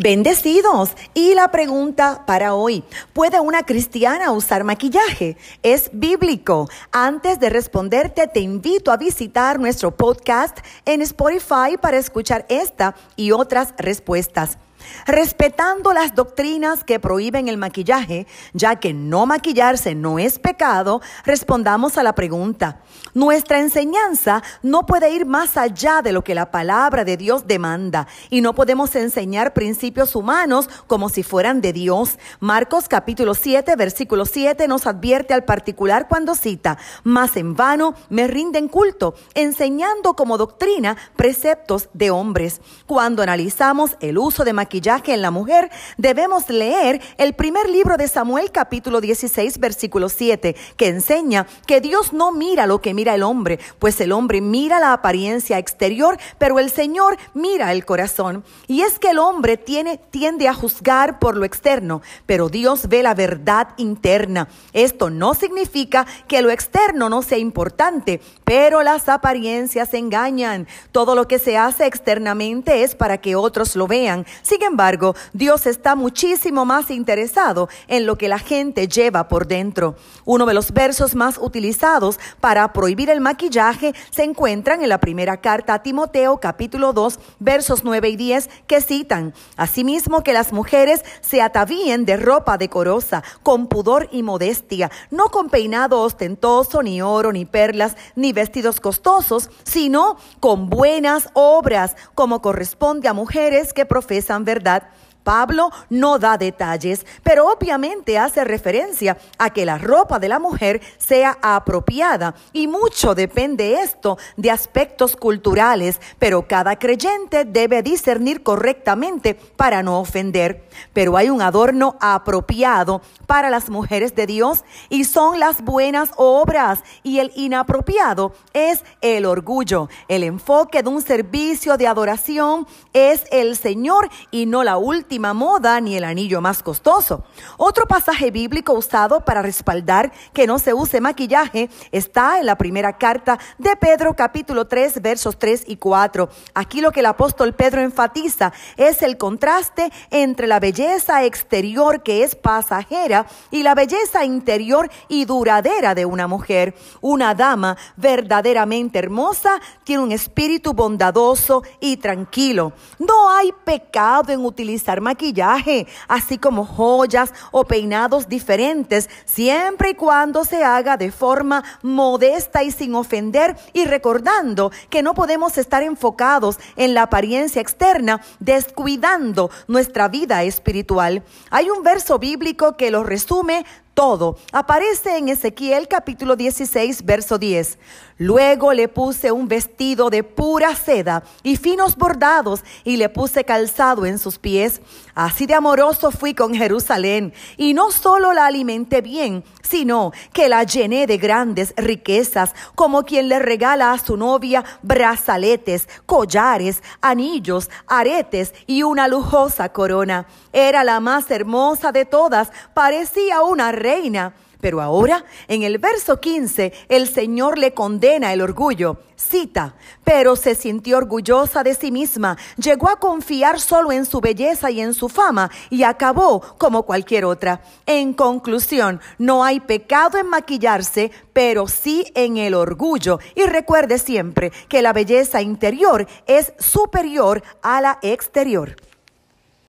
Bendecidos. Y la pregunta para hoy, ¿puede una cristiana usar maquillaje? Es bíblico. Antes de responderte, te invito a visitar nuestro podcast en Spotify para escuchar esta y otras respuestas. Respetando las doctrinas que prohíben el maquillaje, ya que no maquillarse no es pecado, respondamos a la pregunta. Nuestra enseñanza no puede ir más allá de lo que la palabra de Dios demanda y no podemos enseñar principios humanos como si fueran de Dios. Marcos capítulo 7, versículo 7 nos advierte al particular cuando cita, más en vano me rinden culto, enseñando como doctrina preceptos de hombres. Cuando analizamos el uso de maquillaje, que en la mujer, debemos leer el primer libro de Samuel capítulo 16 versículo 7, que enseña que Dios no mira lo que mira el hombre, pues el hombre mira la apariencia exterior, pero el Señor mira el corazón. Y es que el hombre tiene, tiende a juzgar por lo externo, pero Dios ve la verdad interna. Esto no significa que lo externo no sea importante, pero las apariencias engañan. Todo lo que se hace externamente es para que otros lo vean. Sin embargo, Dios está muchísimo más interesado en lo que la gente lleva por dentro. Uno de los versos más utilizados para prohibir el maquillaje se encuentran en la primera carta a Timoteo capítulo 2 versos 9 y 10 que citan, asimismo que las mujeres se atavíen de ropa decorosa, con pudor y modestia, no con peinado ostentoso, ni oro, ni perlas, ni vestidos costosos, sino con buenas obras, como corresponde a mujeres que profesan verdad Pablo no da detalles, pero obviamente hace referencia a que la ropa de la mujer sea apropiada y mucho depende esto de aspectos culturales, pero cada creyente debe discernir correctamente para no ofender. Pero hay un adorno apropiado para las mujeres de Dios y son las buenas obras y el inapropiado es el orgullo. El enfoque de un servicio de adoración es el Señor y no la última moda ni el anillo más costoso. Otro pasaje bíblico usado para respaldar que no se use maquillaje está en la primera carta de Pedro capítulo 3 versos 3 y 4. Aquí lo que el apóstol Pedro enfatiza es el contraste entre la belleza exterior que es pasajera y la belleza interior y duradera de una mujer. Una dama verdaderamente hermosa tiene un espíritu bondadoso y tranquilo. No hay pecado en utilizar maquillaje, así como joyas o peinados diferentes, siempre y cuando se haga de forma modesta y sin ofender y recordando que no podemos estar enfocados en la apariencia externa, descuidando nuestra vida espiritual. Hay un verso bíblico que lo resume todo. Aparece en Ezequiel capítulo 16, verso 10. Luego le puse un vestido de pura seda y finos bordados y le puse calzado en sus pies. Así de amoroso fui con Jerusalén y no solo la alimenté bien, sino que la llené de grandes riquezas, como quien le regala a su novia brazaletes, collares, anillos, aretes y una lujosa corona. Era la más hermosa de todas, parecía una reina. Pero ahora, en el verso 15, el Señor le condena el orgullo. Cita, pero se sintió orgullosa de sí misma, llegó a confiar solo en su belleza y en su fama y acabó como cualquier otra. En conclusión, no hay pecado en maquillarse, pero sí en el orgullo. Y recuerde siempre que la belleza interior es superior a la exterior.